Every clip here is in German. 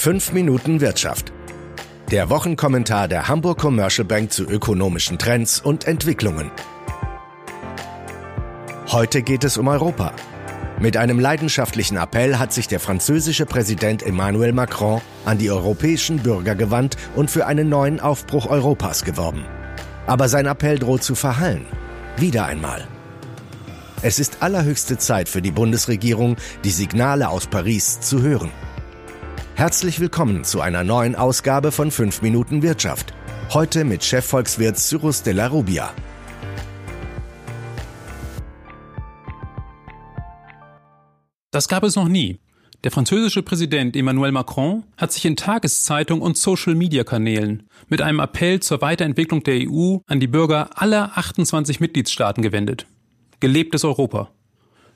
5 Minuten Wirtschaft. Der Wochenkommentar der Hamburg Commercial Bank zu ökonomischen Trends und Entwicklungen. Heute geht es um Europa. Mit einem leidenschaftlichen Appell hat sich der französische Präsident Emmanuel Macron an die europäischen Bürger gewandt und für einen neuen Aufbruch Europas geworben. Aber sein Appell droht zu verhallen. Wieder einmal. Es ist allerhöchste Zeit für die Bundesregierung, die Signale aus Paris zu hören. Herzlich willkommen zu einer neuen Ausgabe von 5 Minuten Wirtschaft. Heute mit Chefvolkswirt Cyrus de la Rubia. Das gab es noch nie. Der französische Präsident Emmanuel Macron hat sich in Tageszeitung und Social-Media-Kanälen mit einem Appell zur Weiterentwicklung der EU an die Bürger aller 28 Mitgliedstaaten gewendet. Gelebtes Europa.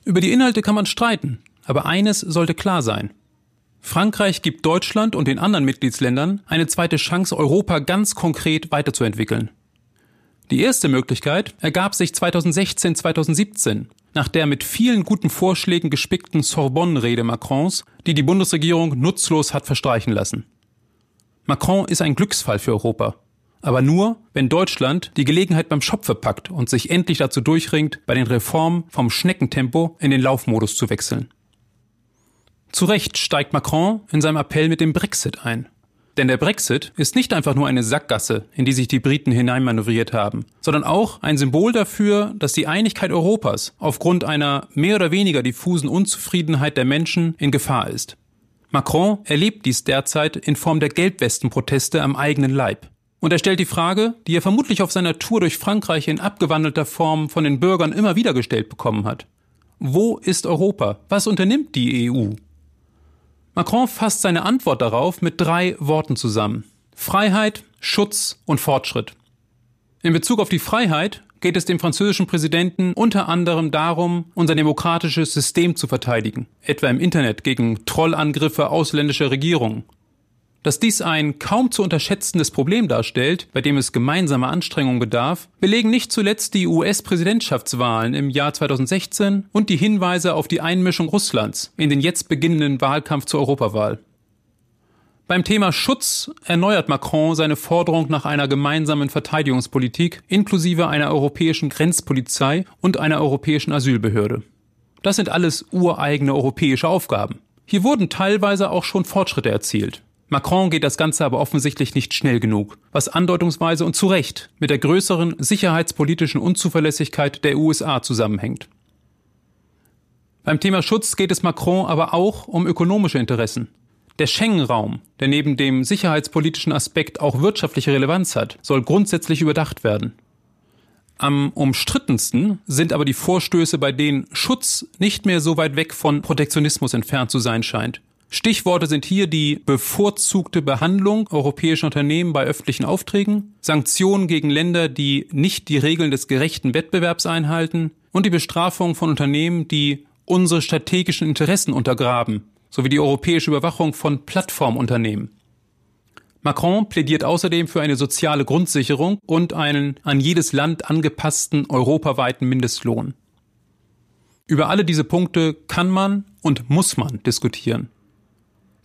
Über die Inhalte kann man streiten, aber eines sollte klar sein. Frankreich gibt Deutschland und den anderen Mitgliedsländern eine zweite Chance, Europa ganz konkret weiterzuentwickeln. Die erste Möglichkeit ergab sich 2016-2017 nach der mit vielen guten Vorschlägen gespickten Sorbonne-Rede Macrons, die die Bundesregierung nutzlos hat verstreichen lassen. Macron ist ein Glücksfall für Europa. Aber nur, wenn Deutschland die Gelegenheit beim Schopfe packt und sich endlich dazu durchringt, bei den Reformen vom Schneckentempo in den Laufmodus zu wechseln. Zu Recht steigt Macron in seinem Appell mit dem Brexit ein. Denn der Brexit ist nicht einfach nur eine Sackgasse, in die sich die Briten hineinmanövriert haben, sondern auch ein Symbol dafür, dass die Einigkeit Europas aufgrund einer mehr oder weniger diffusen Unzufriedenheit der Menschen in Gefahr ist. Macron erlebt dies derzeit in Form der Gelbwestenproteste am eigenen Leib. Und er stellt die Frage, die er vermutlich auf seiner Tour durch Frankreich in abgewandelter Form von den Bürgern immer wieder gestellt bekommen hat. Wo ist Europa? Was unternimmt die EU? Macron fasst seine Antwort darauf mit drei Worten zusammen. Freiheit, Schutz und Fortschritt. In Bezug auf die Freiheit geht es dem französischen Präsidenten unter anderem darum, unser demokratisches System zu verteidigen, etwa im Internet gegen Trollangriffe ausländischer Regierungen dass dies ein kaum zu unterschätzendes Problem darstellt, bei dem es gemeinsame Anstrengungen bedarf, belegen nicht zuletzt die US-Präsidentschaftswahlen im Jahr 2016 und die Hinweise auf die Einmischung Russlands in den jetzt beginnenden Wahlkampf zur Europawahl. Beim Thema Schutz erneuert Macron seine Forderung nach einer gemeinsamen Verteidigungspolitik inklusive einer europäischen Grenzpolizei und einer europäischen Asylbehörde. Das sind alles ureigene europäische Aufgaben. Hier wurden teilweise auch schon Fortschritte erzielt. Macron geht das Ganze aber offensichtlich nicht schnell genug, was andeutungsweise und zu Recht mit der größeren sicherheitspolitischen Unzuverlässigkeit der USA zusammenhängt. Beim Thema Schutz geht es Macron aber auch um ökonomische Interessen. Der Schengen-Raum, der neben dem sicherheitspolitischen Aspekt auch wirtschaftliche Relevanz hat, soll grundsätzlich überdacht werden. Am umstrittensten sind aber die Vorstöße, bei denen Schutz nicht mehr so weit weg von Protektionismus entfernt zu sein scheint Stichworte sind hier die bevorzugte Behandlung europäischer Unternehmen bei öffentlichen Aufträgen, Sanktionen gegen Länder, die nicht die Regeln des gerechten Wettbewerbs einhalten und die Bestrafung von Unternehmen, die unsere strategischen Interessen untergraben, sowie die europäische Überwachung von Plattformunternehmen. Macron plädiert außerdem für eine soziale Grundsicherung und einen an jedes Land angepassten europaweiten Mindestlohn. Über alle diese Punkte kann man und muss man diskutieren.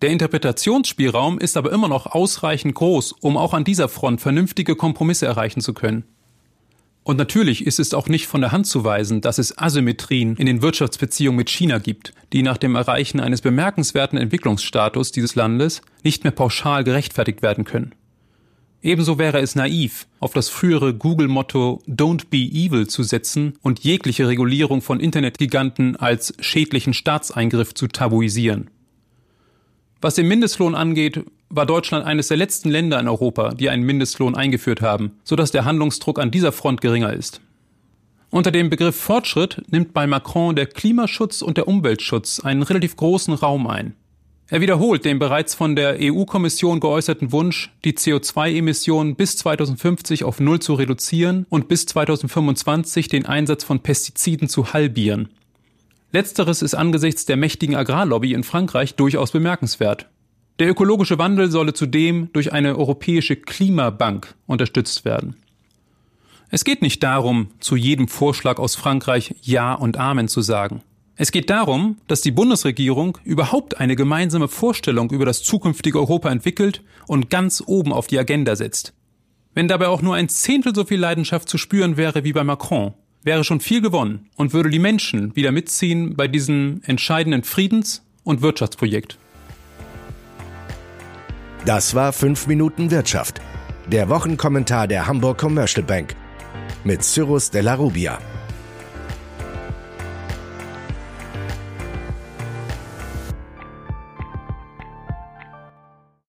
Der Interpretationsspielraum ist aber immer noch ausreichend groß, um auch an dieser Front vernünftige Kompromisse erreichen zu können. Und natürlich ist es auch nicht von der Hand zu weisen, dass es Asymmetrien in den Wirtschaftsbeziehungen mit China gibt, die nach dem Erreichen eines bemerkenswerten Entwicklungsstatus dieses Landes nicht mehr pauschal gerechtfertigt werden können. Ebenso wäre es naiv, auf das frühere Google-Motto Don't be evil zu setzen und jegliche Regulierung von Internetgiganten als schädlichen Staatseingriff zu tabuisieren. Was den Mindestlohn angeht, war Deutschland eines der letzten Länder in Europa, die einen Mindestlohn eingeführt haben, sodass der Handlungsdruck an dieser Front geringer ist. Unter dem Begriff Fortschritt nimmt bei Macron der Klimaschutz und der Umweltschutz einen relativ großen Raum ein. Er wiederholt den bereits von der EU-Kommission geäußerten Wunsch, die CO2-Emissionen bis 2050 auf Null zu reduzieren und bis 2025 den Einsatz von Pestiziden zu halbieren. Letzteres ist angesichts der mächtigen Agrarlobby in Frankreich durchaus bemerkenswert. Der ökologische Wandel solle zudem durch eine europäische Klimabank unterstützt werden. Es geht nicht darum, zu jedem Vorschlag aus Frankreich Ja und Amen zu sagen. Es geht darum, dass die Bundesregierung überhaupt eine gemeinsame Vorstellung über das zukünftige Europa entwickelt und ganz oben auf die Agenda setzt. Wenn dabei auch nur ein Zehntel so viel Leidenschaft zu spüren wäre wie bei Macron, wäre schon viel gewonnen und würde die Menschen wieder mitziehen bei diesem entscheidenden Friedens- und Wirtschaftsprojekt. Das war 5 Minuten Wirtschaft. Der Wochenkommentar der Hamburg Commercial Bank mit Cyrus de la Rubia.